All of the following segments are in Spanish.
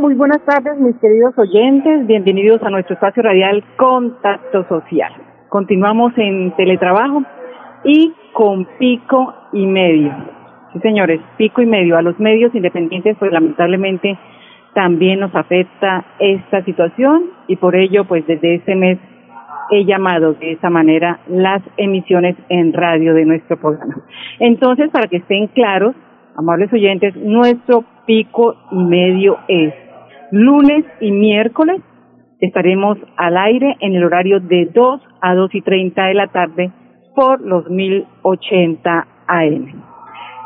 Muy buenas tardes mis queridos oyentes, bienvenidos a nuestro espacio radial Contacto Social. Continuamos en teletrabajo y con pico y medio. Sí, señores, pico y medio. A los medios independientes, pues lamentablemente también nos afecta esta situación y por ello, pues desde este mes he llamado de esa manera las emisiones en radio de nuestro programa. Entonces, para que estén claros, amables oyentes, nuestro pico y medio es lunes y miércoles estaremos al aire en el horario de 2 a 2 y 30 de la tarde por los 1080 AM.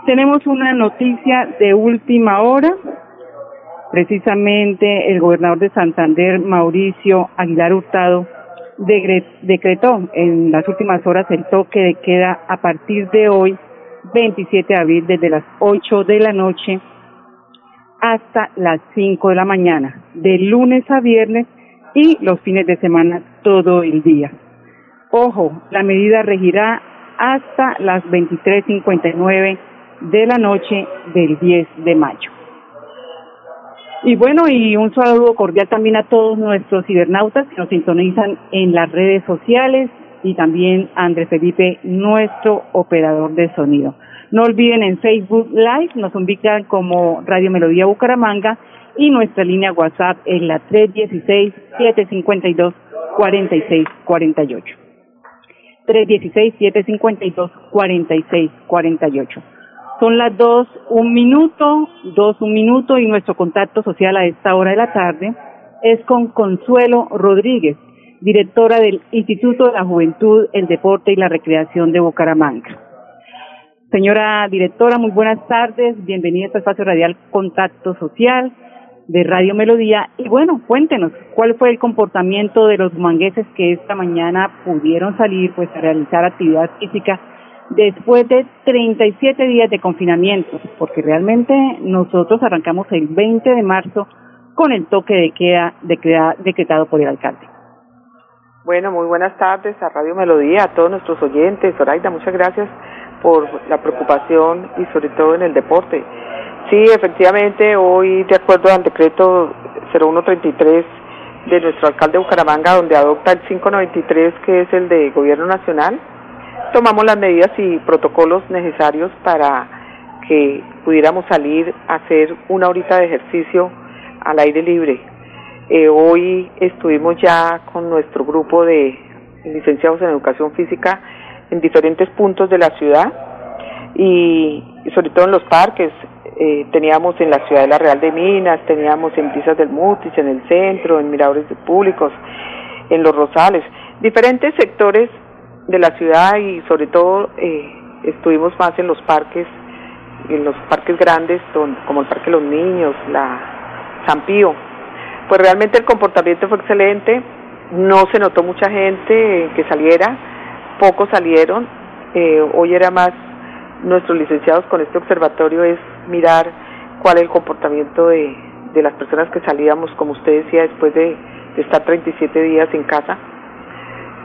Tenemos una noticia de última hora. Precisamente el gobernador de Santander, Mauricio Aguilar Hurtado, decretó en las últimas horas el toque de queda a partir de hoy, 27 de abril, desde las 8 de la noche hasta las 5 de la mañana, de lunes a viernes y los fines de semana todo el día. Ojo, la medida regirá hasta las 23.59 de la noche del 10 de mayo. Y bueno, y un saludo cordial también a todos nuestros cibernautas que nos sintonizan en las redes sociales y también a Andrés Felipe, nuestro operador de sonido. No olviden en Facebook Live, nos ubican como Radio Melodía Bucaramanga y nuestra línea WhatsApp es la 316-752-4648. 316-752-4648. Son las dos, un minuto, dos, un minuto y nuestro contacto social a esta hora de la tarde es con Consuelo Rodríguez, directora del Instituto de la Juventud, el Deporte y la Recreación de Bucaramanga. Señora directora, muy buenas tardes, bienvenida a este espacio radial Contacto Social de Radio Melodía. Y bueno, cuéntenos, ¿cuál fue el comportamiento de los mangueses que esta mañana pudieron salir pues a realizar actividad física después de 37 días de confinamiento? Porque realmente nosotros arrancamos el 20 de marzo con el toque de queda, decretado por el alcalde. Bueno, muy buenas tardes a Radio Melodía, a todos nuestros oyentes. Zoraida, muchas gracias por la preocupación y sobre todo en el deporte. Sí, efectivamente, hoy, de acuerdo al decreto 0133 de nuestro alcalde de Bucaramanga, donde adopta el 593, que es el de gobierno nacional, tomamos las medidas y protocolos necesarios para que pudiéramos salir a hacer una horita de ejercicio al aire libre. Eh, hoy estuvimos ya con nuestro grupo de licenciados en educación física en diferentes puntos de la ciudad y sobre todo en los parques, eh, teníamos en la ciudad de la Real de Minas, teníamos en Brisas del Mutis, en el centro, en Miradores Públicos, en Los Rosales, diferentes sectores de la ciudad y sobre todo eh, estuvimos más en los parques, en los parques grandes, como el Parque de los Niños, la San Pío. Pues realmente el comportamiento fue excelente, no se notó mucha gente que saliera, pocos salieron, eh, hoy era más nuestros licenciados con este observatorio es mirar cuál es el comportamiento de, de las personas que salíamos, como usted decía, después de, estar 37 días en casa.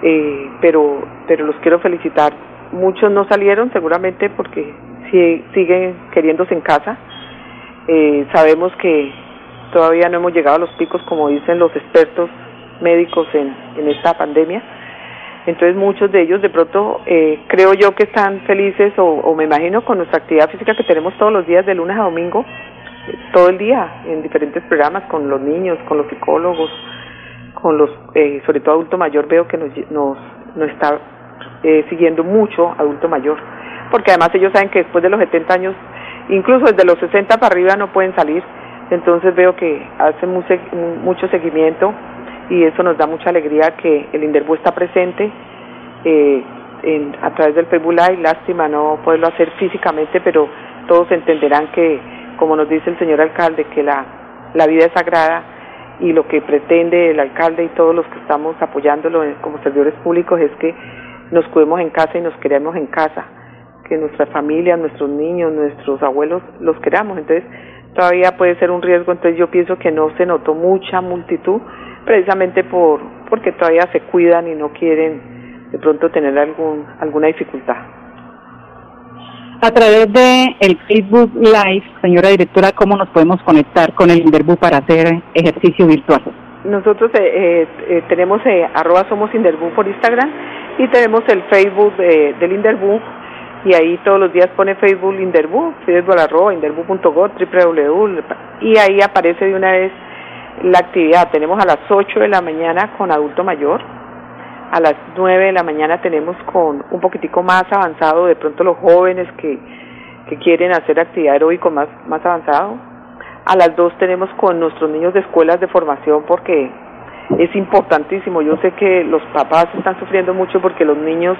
Eh, pero, pero los quiero felicitar. Muchos no salieron seguramente porque si, siguen queriéndose en casa. Eh, sabemos que todavía no hemos llegado a los picos, como dicen los expertos médicos en, en esta pandemia entonces muchos de ellos de pronto eh, creo yo que están felices o, me imagino con nuestra actividad física que tenemos todos los días de lunes a domingo, todo el día en diferentes programas con los niños, con los psicólogos, con los, eh, sobre todo adulto mayor veo que nos, nos, nos está eh, siguiendo mucho adulto mayor, porque además ellos saben que después de los 70 años, incluso desde los 60 para arriba no pueden salir, entonces veo que hacen mucho seguimiento y eso nos da mucha alegría que el Inderbu está presente eh, en, a través del Facebook Live. Lástima no poderlo hacer físicamente, pero todos entenderán que, como nos dice el señor alcalde, que la, la vida es sagrada y lo que pretende el alcalde y todos los que estamos apoyándolo como servidores públicos es que nos cuidemos en casa y nos queremos en casa, que nuestra familia, nuestros niños, nuestros abuelos los queramos. Entonces, todavía puede ser un riesgo, entonces yo pienso que no se notó mucha multitud, precisamente por porque todavía se cuidan y no quieren de pronto tener algún alguna dificultad. A través de el Facebook Live, señora directora, ¿cómo nos podemos conectar con el Inderbu para hacer ejercicio virtual? Nosotros eh, eh, eh tenemos eh, arroba somos Inderbu por Instagram y tenemos el Facebook del Inderbu y ahí todos los días pone Facebook Inderbu, arroba inderbu.gov, www y ahí aparece de una vez la actividad. Tenemos a las 8 de la mañana con adulto mayor, a las 9 de la mañana tenemos con un poquitico más avanzado, de pronto los jóvenes que, que quieren hacer actividad aeróbico más, más avanzado. A las 2 tenemos con nuestros niños de escuelas de formación porque es importantísimo. Yo sé que los papás están sufriendo mucho porque los niños,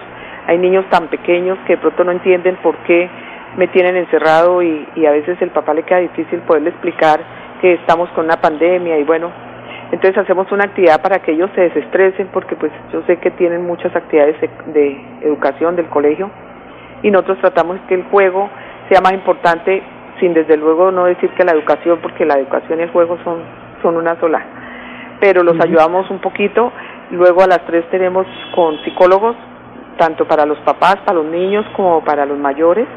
hay niños tan pequeños que de pronto no entienden por qué me tienen encerrado y, y a veces el papá le queda difícil poderle explicar que estamos con una pandemia y bueno, entonces hacemos una actividad para que ellos se desestresen porque pues yo sé que tienen muchas actividades de, educación del colegio y nosotros tratamos que el juego sea más importante sin desde luego no decir que la educación porque la educación y el juego son, son una sola. Pero los ayudamos un poquito. Luego a las tres tenemos con psicólogos, tanto para los papás, para los niños como para los mayores,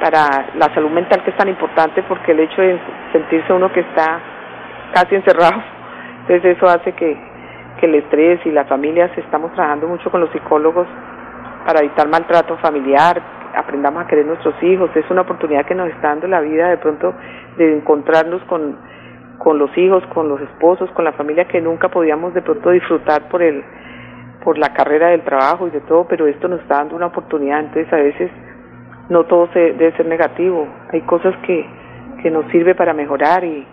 para la salud mental que es tan importante porque el hecho de sentirse uno que está casi encerrado entonces eso hace que, el estrés y la familia estamos trabajando mucho con los psicólogos para evitar maltrato familiar, aprendamos a querer nuestros hijos, es una oportunidad que nos está dando la vida de pronto de encontrarnos con, con los hijos, con los esposos, con la familia que nunca podíamos de pronto disfrutar por el por la carrera del trabajo y de todo, pero esto nos está dando una oportunidad, entonces a veces no todo se, debe ser negativo, hay cosas que, que nos sirve para mejorar y,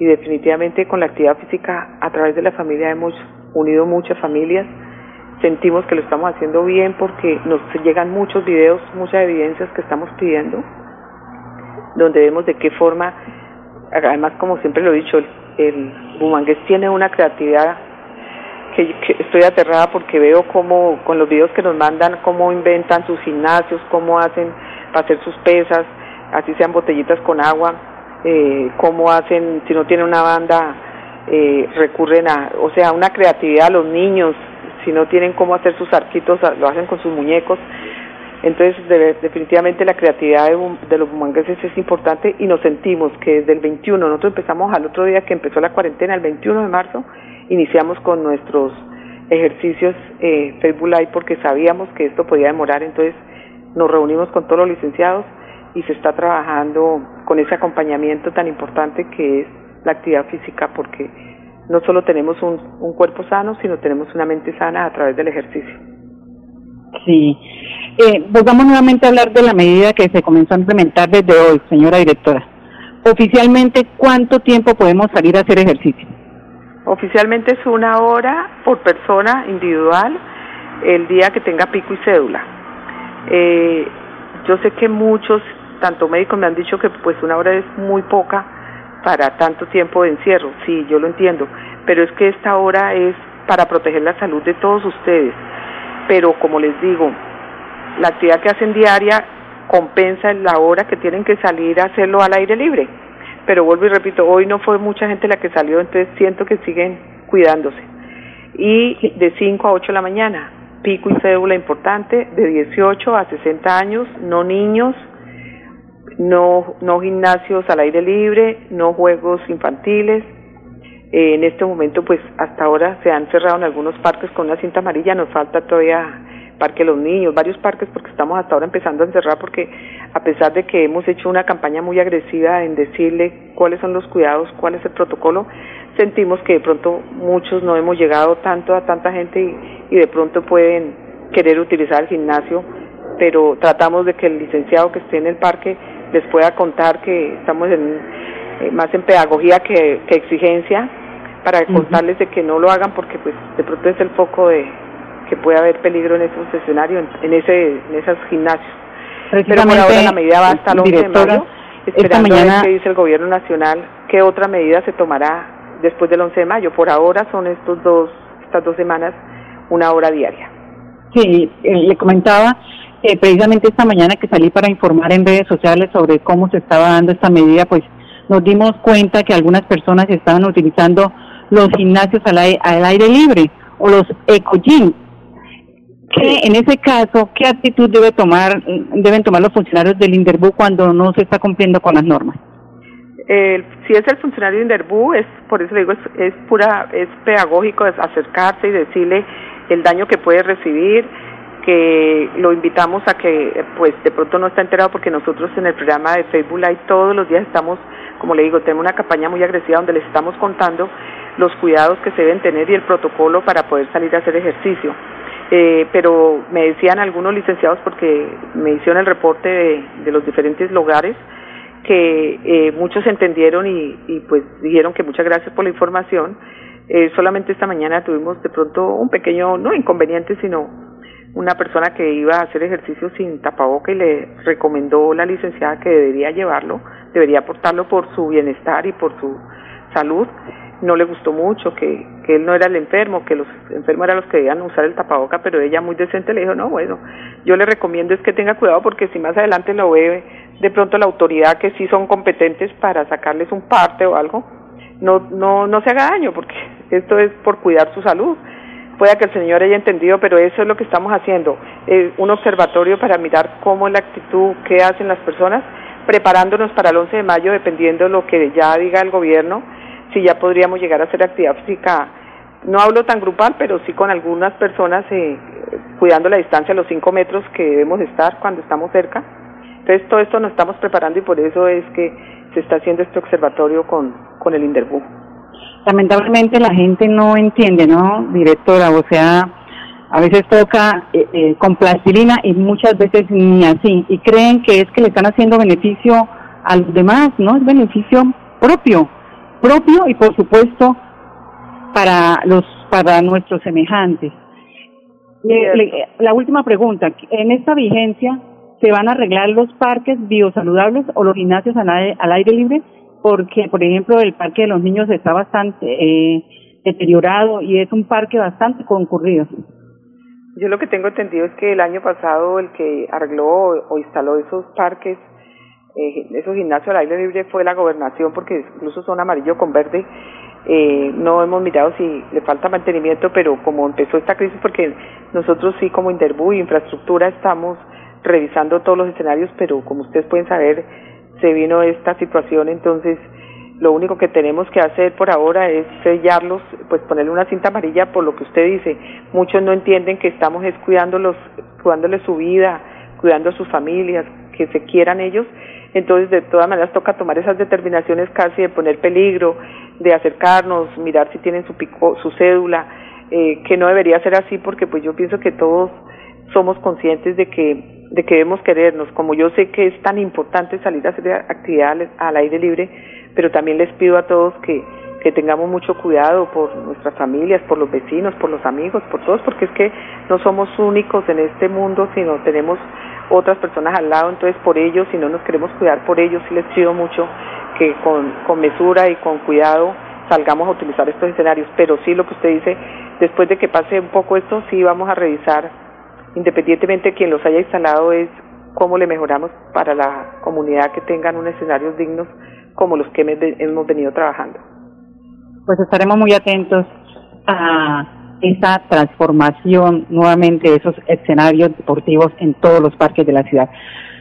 definitivamente con la actividad física a través de la familia hemos unido muchas familias. Sentimos que lo estamos haciendo bien porque nos llegan muchos videos, muchas evidencias que estamos pidiendo, donde vemos de qué forma, además como siempre lo he dicho, el, el bumangués tiene una creatividad que, estoy aterrada porque veo cómo con los videos que nos mandan, cómo inventan sus gimnasios, cómo hacen para hacer sus pesas, así sean botellitas con agua, eh, cómo hacen, si no tienen una banda, eh, recurren a, o sea, una creatividad a los niños, si no tienen cómo hacer sus arquitos, lo hacen con sus muñecos. Entonces, definitivamente la creatividad de, los bumangueses es importante y nos sentimos que desde el 21, nosotros empezamos al otro día que empezó la cuarentena, el 21 de marzo, iniciamos con nuestros ejercicios eh, Facebook Live porque sabíamos que esto podía demorar, entonces nos reunimos con todos los licenciados y se está trabajando con ese acompañamiento tan importante que es la actividad física porque no solo tenemos un, un cuerpo sano, sino tenemos una mente sana a través del ejercicio. Sí. Eh, volvamos nuevamente a hablar de la medida que se comenzó a implementar desde hoy, señora directora. Oficialmente, ¿cuánto tiempo podemos salir a hacer ejercicio? Oficialmente es una hora por persona individual el día que tenga pico y cédula. Eh, yo sé que muchos tanto médicos me han dicho que pues una hora es muy poca para tanto tiempo de encierro, sí, yo lo entiendo, pero es que esta hora es para proteger la salud de todos ustedes. Pero como les digo, la actividad que hacen diaria compensa la hora que tienen que salir a hacerlo al aire libre. Pero vuelvo y repito, hoy no fue mucha gente la que salió, entonces siento que siguen cuidándose. Y de 5 a 8 de la mañana, pico y cédula importante, de 18 a 60 años, no niños, no, no gimnasios al aire libre, no juegos infantiles. Eh, en este momento, pues hasta ahora se han cerrado en algunos parques con una cinta amarilla, nos falta todavía Parque Los Niños, varios parques porque estamos hasta ahora empezando a encerrar porque a pesar de que hemos hecho una campaña muy agresiva en decirle cuáles son los cuidados, cuál es el protocolo, sentimos que de pronto muchos no hemos llegado tanto a tanta gente y, de pronto pueden querer utilizar el gimnasio, pero tratamos de que el licenciado que esté en el parque les pueda contar que estamos en, eh, más en pedagogía que, exigencia para contarles de que no lo hagan porque pues de pronto es el foco de que puede haber peligro en esos escenarios, en, ese en esos gimnasios. Pero por ahora la medida va hasta el 11 de mayo, esperando mañana... a ver qué dice el gobierno nacional, qué otra medida se tomará después del 11 de mayo. Por ahora son estos dos, estas dos semanas una hora diaria. Sí, eh, le comentaba eh, precisamente esta mañana que salí para informar en redes sociales sobre cómo se estaba dando esta medida, pues nos dimos cuenta que algunas personas estaban utilizando los gimnasios al aire, al aire libre o los eco gym. Que en ese caso, ¿qué actitud debe tomar, deben tomar los funcionarios del INDERBU cuando no se está cumpliendo con las normas? si es el funcionario de INDERBU, es, por eso le digo, es, es pura, es pedagógico, es acercarse y decirle el daño que puede recibir, que lo invitamos a que pues de pronto no está enterado porque nosotros en el programa de Facebook Live todos los días estamos, como le digo, tenemos una campaña muy agresiva donde les estamos contando los cuidados que se deben tener y el protocolo para poder salir a hacer ejercicio. Eh, pero me decían algunos licenciados porque me hicieron el reporte de, los diferentes lugares que eh, muchos entendieron y, y, pues dijeron que muchas gracias por la información. Eh, solamente esta mañana tuvimos de pronto un pequeño, no inconveniente, sino una persona que iba a hacer ejercicio sin tapaboca y le recomendó la licenciada que debería llevarlo, debería portarlo por su bienestar y por su salud. No le gustó mucho, que, que él no era el enfermo, que los enfermos eran los que debían usar el tapaboca, pero ella muy decente le dijo, no, bueno, yo le recomiendo es que tenga cuidado porque si más adelante lo ve de pronto la autoridad que sí son competentes para sacarles un parte o algo, no, no, no se haga daño porque esto es por cuidar su salud. Pueda que el Señor haya entendido, pero eso es lo que estamos haciendo, eh, un observatorio para mirar cómo es la actitud, qué hacen las personas, preparándonos para el 11 de mayo, dependiendo de lo que ya diga el gobierno, si ya podríamos llegar a hacer actividad física, no hablo tan grupal, pero sí con algunas personas eh, cuidando la distancia, los 5 metros que debemos estar cuando estamos cerca. Entonces todo esto nos estamos preparando y por eso es que se está haciendo este observatorio con, con el Inderbu lamentablemente la gente no entiende, ¿no, directora? O sea, a veces toca eh, eh, con plastilina y muchas veces ni así. Y creen que es que le están haciendo beneficio a los demás, ¿no? Es beneficio propio, propio y por supuesto para los para nuestros semejantes. la última pregunta, en esta vigencia se van a arreglar los parques biosaludables o los gimnasios al aire libre porque, por ejemplo, el Parque de los Niños está bastante eh, deteriorado y es un parque bastante concurrido. Yo lo que tengo entendido es que el año pasado el que arregló o instaló esos parques, eh, esos gimnasios al aire libre fue la gobernación porque incluso son amarillo con verde. Eh, no hemos mirado si le falta mantenimiento, pero como empezó esta crisis, porque nosotros sí como Interbu y infraestructura estamos revisando todos los escenarios, pero como ustedes pueden saber, se vino esta situación, entonces lo único que tenemos que hacer por ahora es sellarlos, pues ponerle una cinta amarilla por lo que usted dice. Muchos no entienden que estamos es cuidándolos, cuidándoles su vida, cuidando a sus familias, que se quieran ellos. Entonces, de todas maneras, toca tomar esas determinaciones casi de poner peligro, de acercarnos, mirar si tienen su pico, su cédula, eh, que no debería ser así porque pues yo pienso que todos somos conscientes de que de que debemos querernos, como yo sé que es tan importante salir a hacer actividades al aire libre, pero también les pido a todos que, que tengamos mucho cuidado por nuestras familias, por los vecinos, por los amigos, por todos, porque es que no somos únicos en este mundo, sino tenemos otras personas al lado, entonces por ellos, si no nos queremos cuidar por ellos, sí les pido mucho que con, con mesura y con cuidado salgamos a utilizar estos escenarios, pero sí lo que usted dice, después de que pase un poco esto, sí vamos a revisar independientemente de quien los haya instalado, es cómo le mejoramos para la comunidad que tengan un escenarios dignos como los que hemos venido trabajando. Pues estaremos muy atentos a esa transformación nuevamente de esos escenarios deportivos en todos los parques de la ciudad.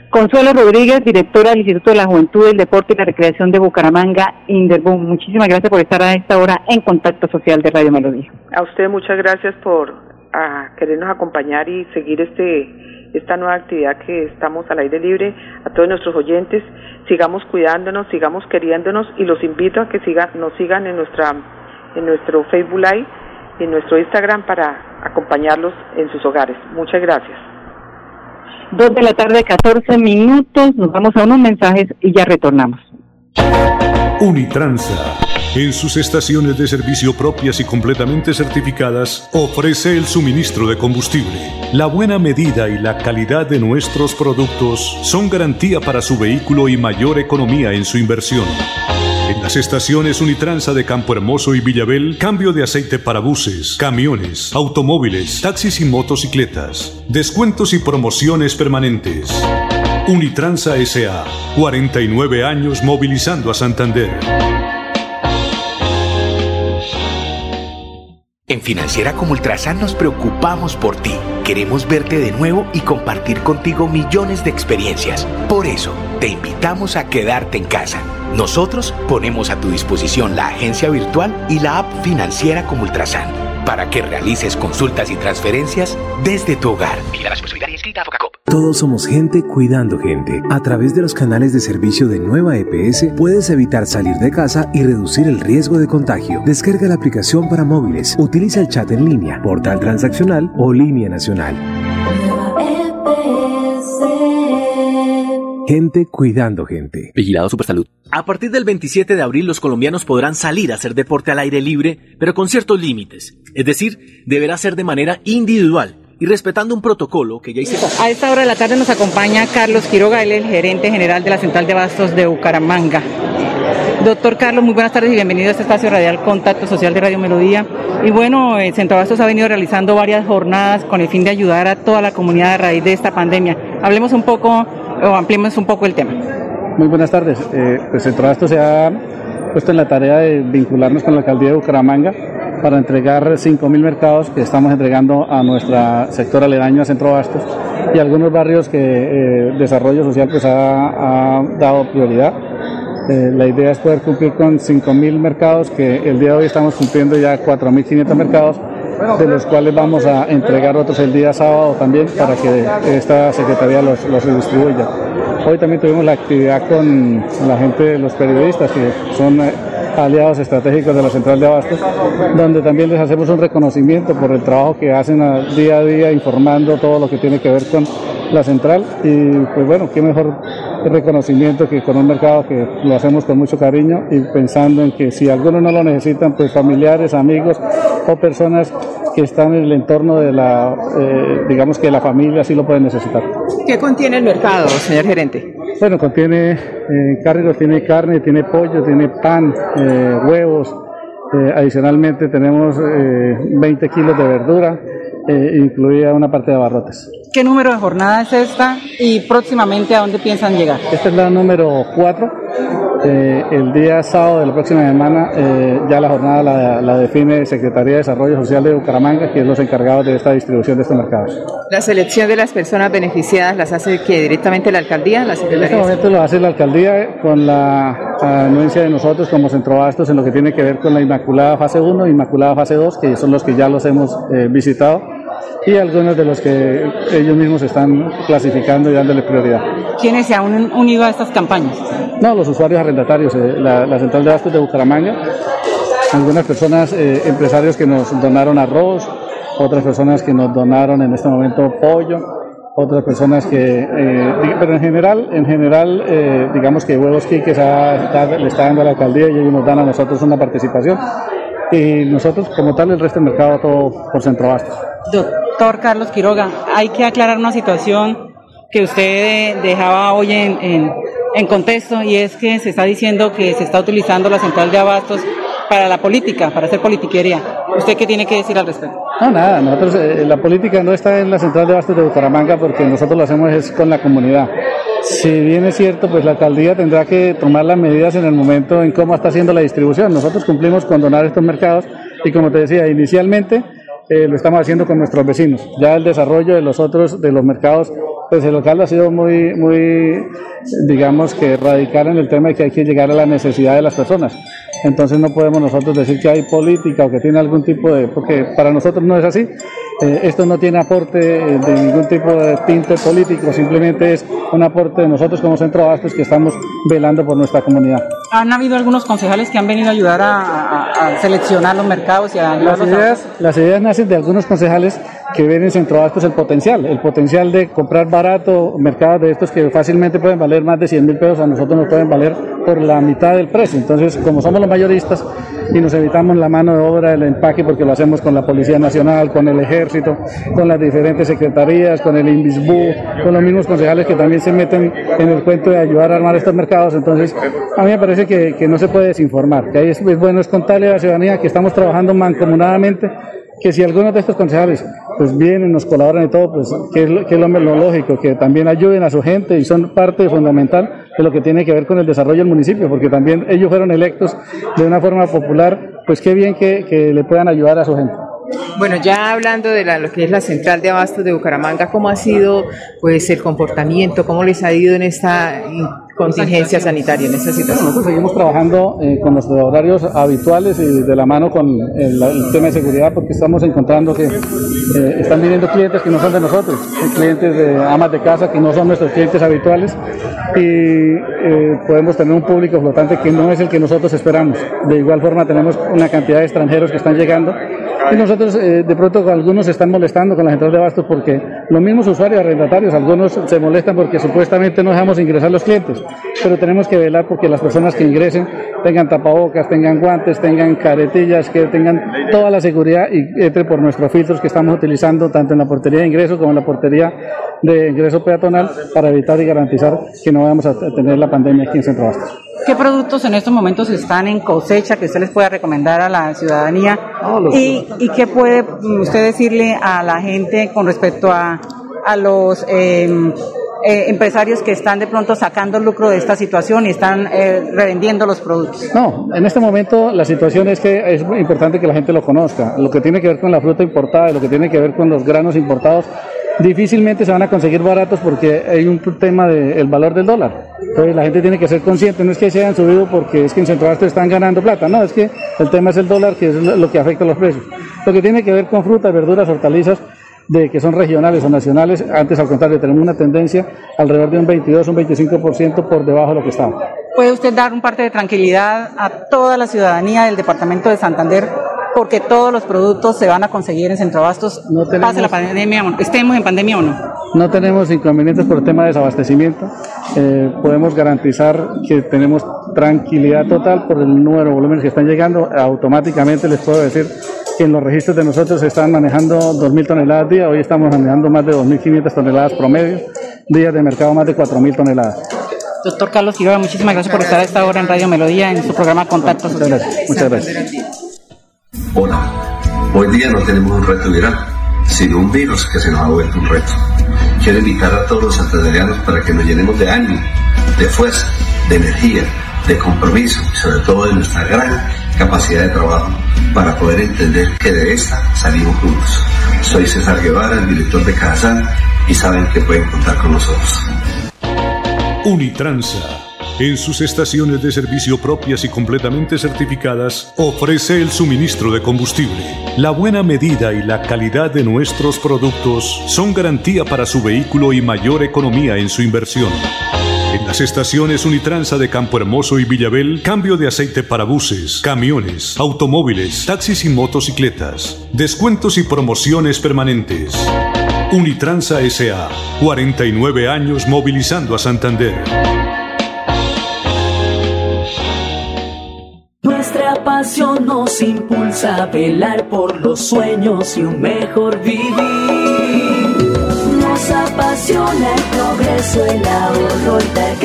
Consuelo Rodríguez, directora del Instituto de la Juventud, el Deporte y la Recreación de Bucaramanga, Inderboom. Muchísimas gracias por estar a esta hora en Contacto Social de Radio Melodía. A usted muchas gracias por a querernos acompañar y seguir este esta nueva actividad que estamos al aire libre a todos nuestros oyentes sigamos cuidándonos sigamos queriéndonos y los invito a que sigan nos sigan en nuestra en nuestro Facebook Live en nuestro Instagram para acompañarlos en sus hogares muchas gracias dos de la tarde 14 minutos nos vamos a unos mensajes y ya retornamos Unitransa en sus estaciones de servicio propias y completamente certificadas, ofrece el suministro de combustible. La buena medida y la calidad de nuestros productos son garantía para su vehículo y mayor economía en su inversión. En las estaciones Unitranza de Campo Hermoso y Villabel, cambio de aceite para buses, camiones, automóviles, taxis y motocicletas. Descuentos y promociones permanentes. Unitranza SA, 49 años movilizando a Santander. En Financiera como Ultrasan nos preocupamos por ti. Queremos verte de nuevo y compartir contigo millones de experiencias. Por eso, te invitamos a quedarte en casa. Nosotros ponemos a tu disposición la agencia virtual y la app Financiera como Ultrasan para que realices consultas y transferencias desde tu hogar. Todos somos gente cuidando gente. A través de los canales de servicio de Nueva EPS puedes evitar salir de casa y reducir el riesgo de contagio. Descarga la aplicación para móviles, utiliza el chat en línea, portal transaccional o línea nacional. Gente cuidando gente. Vigilado Supersalud. A partir del 27 de abril los colombianos podrán salir a hacer deporte al aire libre, pero con ciertos límites. Es decir, deberá ser de manera individual y respetando un protocolo que ya hicimos. A esta hora de la tarde nos acompaña Carlos Quiroga, él es el gerente general de la Central de Bastos de Bucaramanga. Doctor Carlos, muy buenas tardes y bienvenido a este espacio radial Contacto Social de Radio Melodía. Y bueno, el Centro Bastos ha venido realizando varias jornadas con el fin de ayudar a toda la comunidad a raíz de esta pandemia. Hablemos un poco o ampliemos un poco el tema. Muy buenas tardes. Eh, pues Centro Bastos se ha puesto en la tarea de vincularnos con la alcaldía de Bucaramanga para entregar 5.000 mercados que estamos entregando a nuestra sector aledaño a Centro Bastos y algunos barrios que eh, Desarrollo Social pues ha, ha dado prioridad. Eh, la idea es poder cumplir con 5.000 mercados, que el día de hoy estamos cumpliendo ya 4.500 mercados, de los cuales vamos a entregar otros el día sábado también para que esta Secretaría los, los distribuya. Hoy también tuvimos la actividad con la gente de los periodistas, que son eh, aliados estratégicos de la Central de Abastos, donde también les hacemos un reconocimiento por el trabajo que hacen día a día informando todo lo que tiene que ver con la central y pues bueno, qué mejor reconocimiento que con un mercado que lo hacemos con mucho cariño y pensando en que si algunos no lo necesitan, pues familiares, amigos o personas que están en el entorno de la, eh, digamos que la familia sí lo pueden necesitar. ¿Qué contiene el mercado, señor gerente? Bueno, contiene eh, cargos, tiene carne, tiene pollo, tiene pan, eh, huevos. Eh, adicionalmente tenemos 20 kilos de verdura, incluida una parte de abarrotes. ¿Qué número de jornada es esta y próximamente a dónde piensan llegar? Esta es la número 4. Eh, el día sábado de la próxima semana eh, ya la jornada la, la, define Secretaría de Desarrollo Social de Bucaramanga, que es los encargados de esta distribución de estos mercados. ¿La selección de las personas beneficiadas las hace que directamente la alcaldía? La en este momento lo hace la alcaldía con la anuencia de nosotros como Centro Bastos en lo que tiene que ver con la Inmaculada Fase 1 y Inmaculada Fase 2, que son los que ya los hemos eh, visitado y algunos de los que ellos mismos están clasificando y dándole prioridad. ¿Quiénes se han unido a estas campañas? No, los usuarios arrendatarios, eh, la, Central de Bastos de Bucaramanga, algunas personas, eh, empresarios que nos donaron arroz, otras personas que nos donaron en este momento pollo, otras personas que, eh, pero en general, en general, eh, digamos que Huevos Quiques le está dando a la alcaldía y ellos nos dan a nosotros una participación y nosotros como tal el resto del mercado todo por Centro Bastos. Doctor Carlos Quiroga, hay que aclarar una situación que usted dejaba hoy en, en, contexto y es que se está diciendo que se está utilizando la central de abastos para la política, para hacer politiquería. ¿Usted qué tiene que decir al respecto? No, nada, nosotros, eh, la política no está en la central de abastos de Bucaramanga porque nosotros lo hacemos es con la comunidad. Si bien es cierto, pues la alcaldía tendrá que tomar las medidas en el momento en cómo está haciendo la distribución. Nosotros cumplimos con donar estos mercados y como te decía, inicialmente eh, lo estamos haciendo con nuestros vecinos. Ya el desarrollo de los otros, de los mercados, pues el local ha sido muy, muy, digamos que radical en el tema de que hay que llegar a la necesidad de las personas. Entonces no podemos nosotros decir que hay política o que tiene algún tipo de, porque para nosotros no es así. Eh, esto no tiene aporte de ningún tipo de tinte político, simplemente es un aporte de nosotros como Centro Abastos que estamos velando por nuestra comunidad. ¿Han habido algunos concejales que han venido a ayudar a, a, a seleccionar los mercados y a las ideas, las ideas nacen de algunos concejales que ven en Centro Abastos el potencial, el potencial de comprar barato mercados de estos que fácilmente pueden valer más de 100 mil pesos, a nosotros nos pueden valer por la mitad del precio. Entonces, como somos los mayoristas y nos evitamos la mano de obra del empaque porque lo hacemos con la Policía Nacional, con el Ejército, con las diferentes secretarías, con el INVISBU, con los mismos concejales que también se meten en el cuento de ayudar a armar estos mercados. Entonces, a mí me parece que, que no se puede desinformar, que ahí es bueno es contarle a la ciudadanía que estamos trabajando mancomunadamente que si algunos de estos concejales pues vienen, nos colaboran y todo, pues que es, lo, que es lo, lógico, que también ayuden a su gente y son parte fundamental de lo que tiene que ver con el desarrollo del municipio, porque también ellos fueron electos de una forma popular, pues qué bien que, que le puedan ayudar a su gente. Bueno, ya hablando de la, lo que es la central de abastos de Bucaramanga, ¿cómo ha sido pues el comportamiento? ¿Cómo les ha ido en esta contingencia sanitaria, en esta situación? Nosotros seguimos trabajando eh, con nuestros horarios habituales y de la mano con el, el tema de seguridad porque estamos encontrando que eh, están viniendo clientes que no son de nosotros, clientes de amas de casa que no son nuestros clientes habituales y eh, podemos tener un público flotante que no es el que nosotros esperamos. De igual forma tenemos una cantidad de extranjeros que están llegando y nosotros eh, de pronto algunos se están molestando con la central de abastos porque los mismos usuarios arrendatarios, algunos se molestan porque supuestamente no dejamos ingresar los clientes, pero tenemos que velar porque las personas que ingresen tengan tapabocas, tengan guantes, tengan caretillas, que tengan toda la seguridad y entre por nuestros filtros que estamos utilizando tanto en la portería de ingreso como en la portería de ingreso peatonal para evitar y garantizar que no vayamos a tener la pandemia aquí en Centro Abastos. ¿Qué productos en estos momentos están en cosecha que usted les pueda recomendar a la ciudadanía? ¿Y, y qué puede usted decirle a la gente con respecto a, a los eh, eh, empresarios que están de pronto sacando lucro de esta situación y están eh, revendiendo los productos? No, en este momento la situación es que es muy importante que la gente lo conozca. Lo que tiene que ver con la fruta importada, lo que tiene que ver con los granos importados, difícilmente se van a conseguir baratos porque hay un tema del valor del dólar. Entonces la gente tiene que ser consciente, no es que se hayan subido porque es que en Centro Abasto están ganando plata, no, es que el tema es el dólar que es lo que afecta a los precios. Lo que tiene que ver con frutas, verduras, hortalizas, de que son regionales o nacionales, antes al contrario tenemos una tendencia alrededor de un 22, un 25% por debajo de lo que estaba. ¿Puede usted dar un parte de tranquilidad a toda la ciudadanía del departamento de Santander porque todos los productos se van a conseguir en Centroabastos, no tenemos, pase la pandemia o no, estemos en pandemia o no? No tenemos inconvenientes por el tema de desabastecimiento. Eh, podemos garantizar que tenemos tranquilidad total por el número de volúmenes que están llegando. Automáticamente les puedo decir que en los registros de nosotros se están manejando 2.000 toneladas día, hoy estamos manejando más de 2.500 toneladas promedio, días de mercado más de 4.000 toneladas. Doctor Carlos Quiroga, muchísimas gracias por estar a esta hora en Radio Melodía en su programa Contactos. Muchas gracias. Muchas gracias. Hola, hoy día no tenemos un reto viral, sino un virus que se nos ha vuelto un reto. Quiero invitar a todos los santanderianos para que nos llenemos de ánimo, de fuerza, de energía, de compromiso y sobre todo de nuestra gran capacidad de trabajo para poder entender que de esta salimos juntos. Soy César Guevara, el director de Cajazán, y saben que pueden contar con nosotros. Unitransa, en sus estaciones de servicio propias y completamente certificadas, ofrece el suministro de combustible. La buena medida y la calidad de nuestros productos son garantía para su vehículo y mayor economía en su inversión. En las estaciones Unitransa de Campo Hermoso y Villabel, cambio de aceite para buses, camiones, automóviles, taxis y motocicletas. Descuentos y promociones permanentes. Unitransa SA, 49 años movilizando a Santander. Pasión nos impulsa a velar por los sueños y un mejor vivir. Nos apasiona el progreso, el ahorro y dar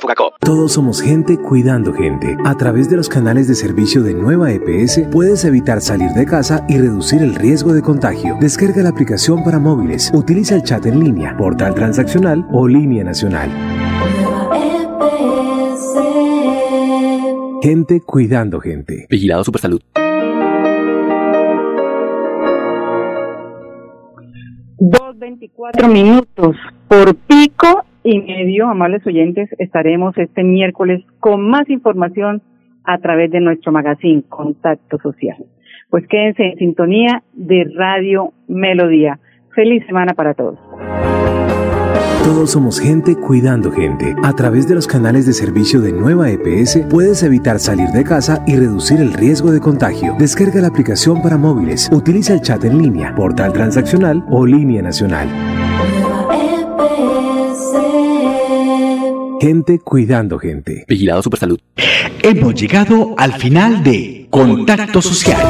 Fogacop. Todos somos gente cuidando gente. A través de los canales de servicio de Nueva EPS puedes evitar salir de casa y reducir el riesgo de contagio. Descarga la aplicación para móviles, utiliza el chat en línea, portal transaccional o línea nacional. Gente cuidando gente. Vigilado Supersalud. Dos veinticuatro minutos por pico y medio, amables oyentes, estaremos este miércoles con más información a través de nuestro magazine Contacto Social. Pues quédense en sintonía de Radio Melodía. Feliz semana para todos. Todos somos gente cuidando gente. A través de los canales de servicio de Nueva EPS puedes evitar salir de casa y reducir el riesgo de contagio. Descarga la aplicación para móviles, utiliza el chat en línea, portal transaccional o línea nacional. Gente cuidando gente. Vigilado Supersalud. Hemos llegado al final de Contacto Social.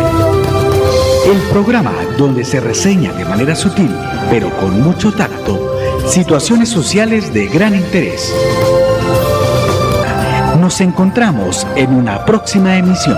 El programa donde se reseña de manera sutil, pero con mucho tacto, situaciones sociales de gran interés. Nos encontramos en una próxima emisión.